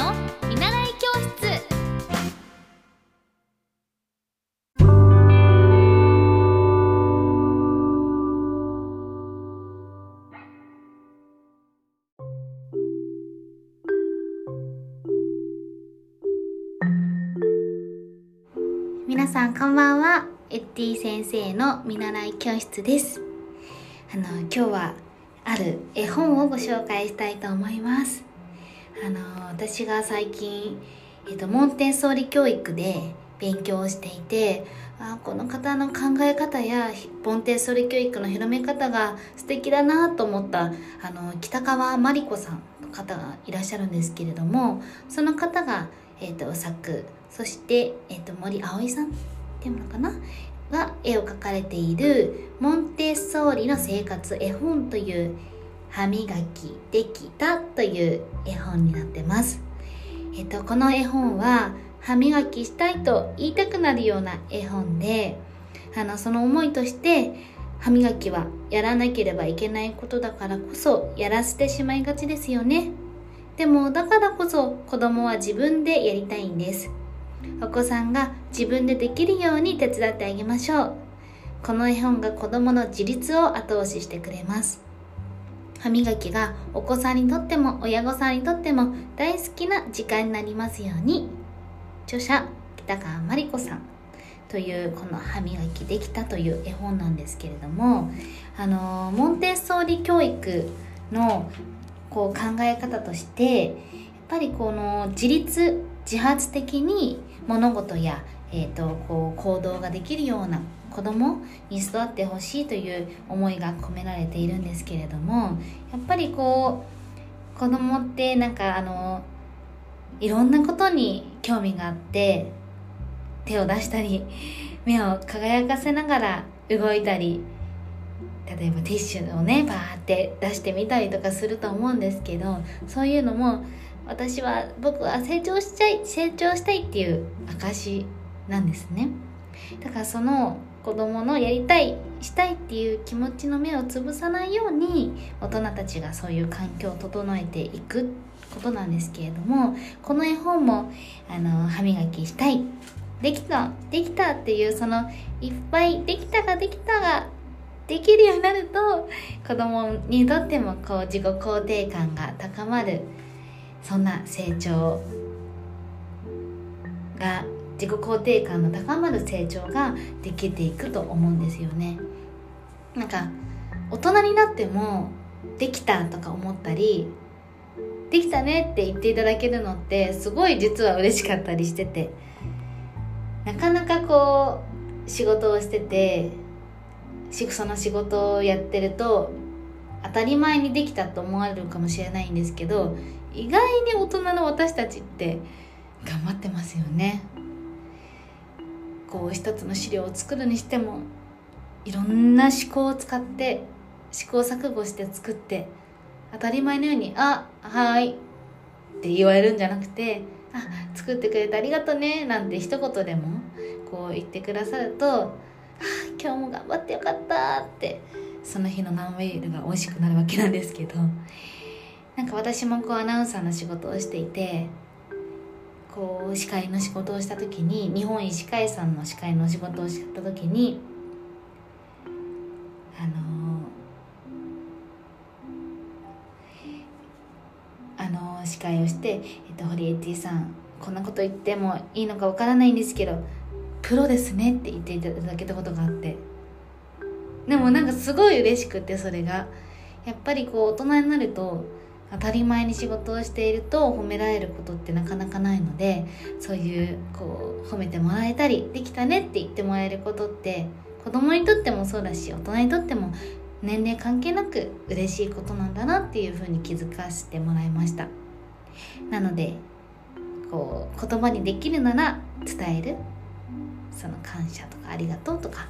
の見習い教室。皆さんこんばんは。エッティ先生の見習い教室です。あの今日はある絵本をご紹介したいと思います。あの私が最近、えっと、モンテッソーリ教育で勉強をしていてあこの方の考え方やモンテッソーリ教育の広め方が素敵だなと思ったあの北川真理子さんの方がいらっしゃるんですけれどもその方が、えっと、作そして、えっと、森葵さんっていうのかな？が絵を描かれているモンテッソーリの生活絵本という歯磨きできたという絵本になってます。えっと、この絵本は歯磨きしたいと言いたくなるような絵本で、あの、その思いとして歯磨きはやらなければいけないことだからこそやらせてしまいがちですよね。でもだからこそ子供は自分でやりたいんです。お子さんが自分でできるように手伝ってあげましょう。この絵本が子供の自立を後押ししてくれます。歯磨きがお子さんにとっても親御さんにとっても大好きな時間になりますように。著者、北川真理子さんというこの歯磨きできたという絵本なんですけれども、あの、モンテッソーリ教育のこう考え方として、やっぱりこの自立、自発的に物事や、えーと、こう行動ができるような子供に育ってほしいという思いが込められているんですけれどもやっぱりこう子供ってなんかあのいろんなことに興味があって手を出したり目を輝かせながら動いたり例えばティッシュをねバーって出してみたりとかすると思うんですけどそういうのも私は僕は成長しちゃい成長したいっていう証なんですね。だからその子供のやりたいしたいっていう気持ちの目をつぶさないように大人たちがそういう環境を整えていくことなんですけれどもこの絵本もあの歯磨きしたい。できたできたっていうそのいっぱいできたができたができるようになると子供にとってもこう自己肯定感が高まる。そんな成長が自己肯定感の高まる成長ができていくと思うんですよね。なんか大人になってもできたとか思ったりできたねって言っていただけるのってすごい実は嬉しかったりしててなかなかこう仕事をしててその仕事をやってると当たり前にできたと思われるかもしれないんですけど意外に大人の私たちって頑張ってますよね。こう一つの資料を作るにしてもいろんな思考を使って試行錯誤して作って当たり前のように「あはい」って言われるんじゃなくて「あ作ってくれてありがとね」なんて一言でもこう言ってくださると「あ今日も頑張ってよかった」ってその日のナンウェイルが美味しくなるわけなんですけどなんか私もこうアナウンサーの仕事をしていてこう司会の仕事をした時に日本医師会さんの司会の仕事をした時にあのあの司会をして、えっと、堀江 T さんこんなこと言ってもいいのかわからないんですけどプロですねって言っていただけたことがあって。でもなんかすごい嬉しくてそれが。やっぱりこう大人になると当たり前に仕事をしていると褒められることってなかなかないのでそういうこう褒めてもらえたりできたねって言ってもらえることって子供にとってもそうだし大人にとっても年齢関係なく嬉しいことなんだなっていうふうに気づかせてもらいました。なのでこう言葉にできるなら伝える。その感謝とかありがとうとか。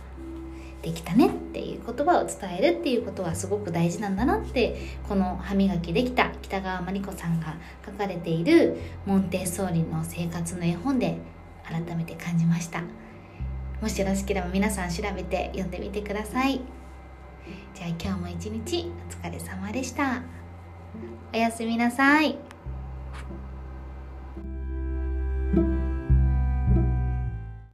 できたねっていう言葉を伝えるっていうことはすごく大事なんだなってこの歯磨きできた北川真理子さんが書かれているモンテッソーリの生活の絵本で改めて感じました。もしよろしければ皆さん調べて読んでみてください。じゃあ今日も一日お疲れ様でした。おやすみなさい。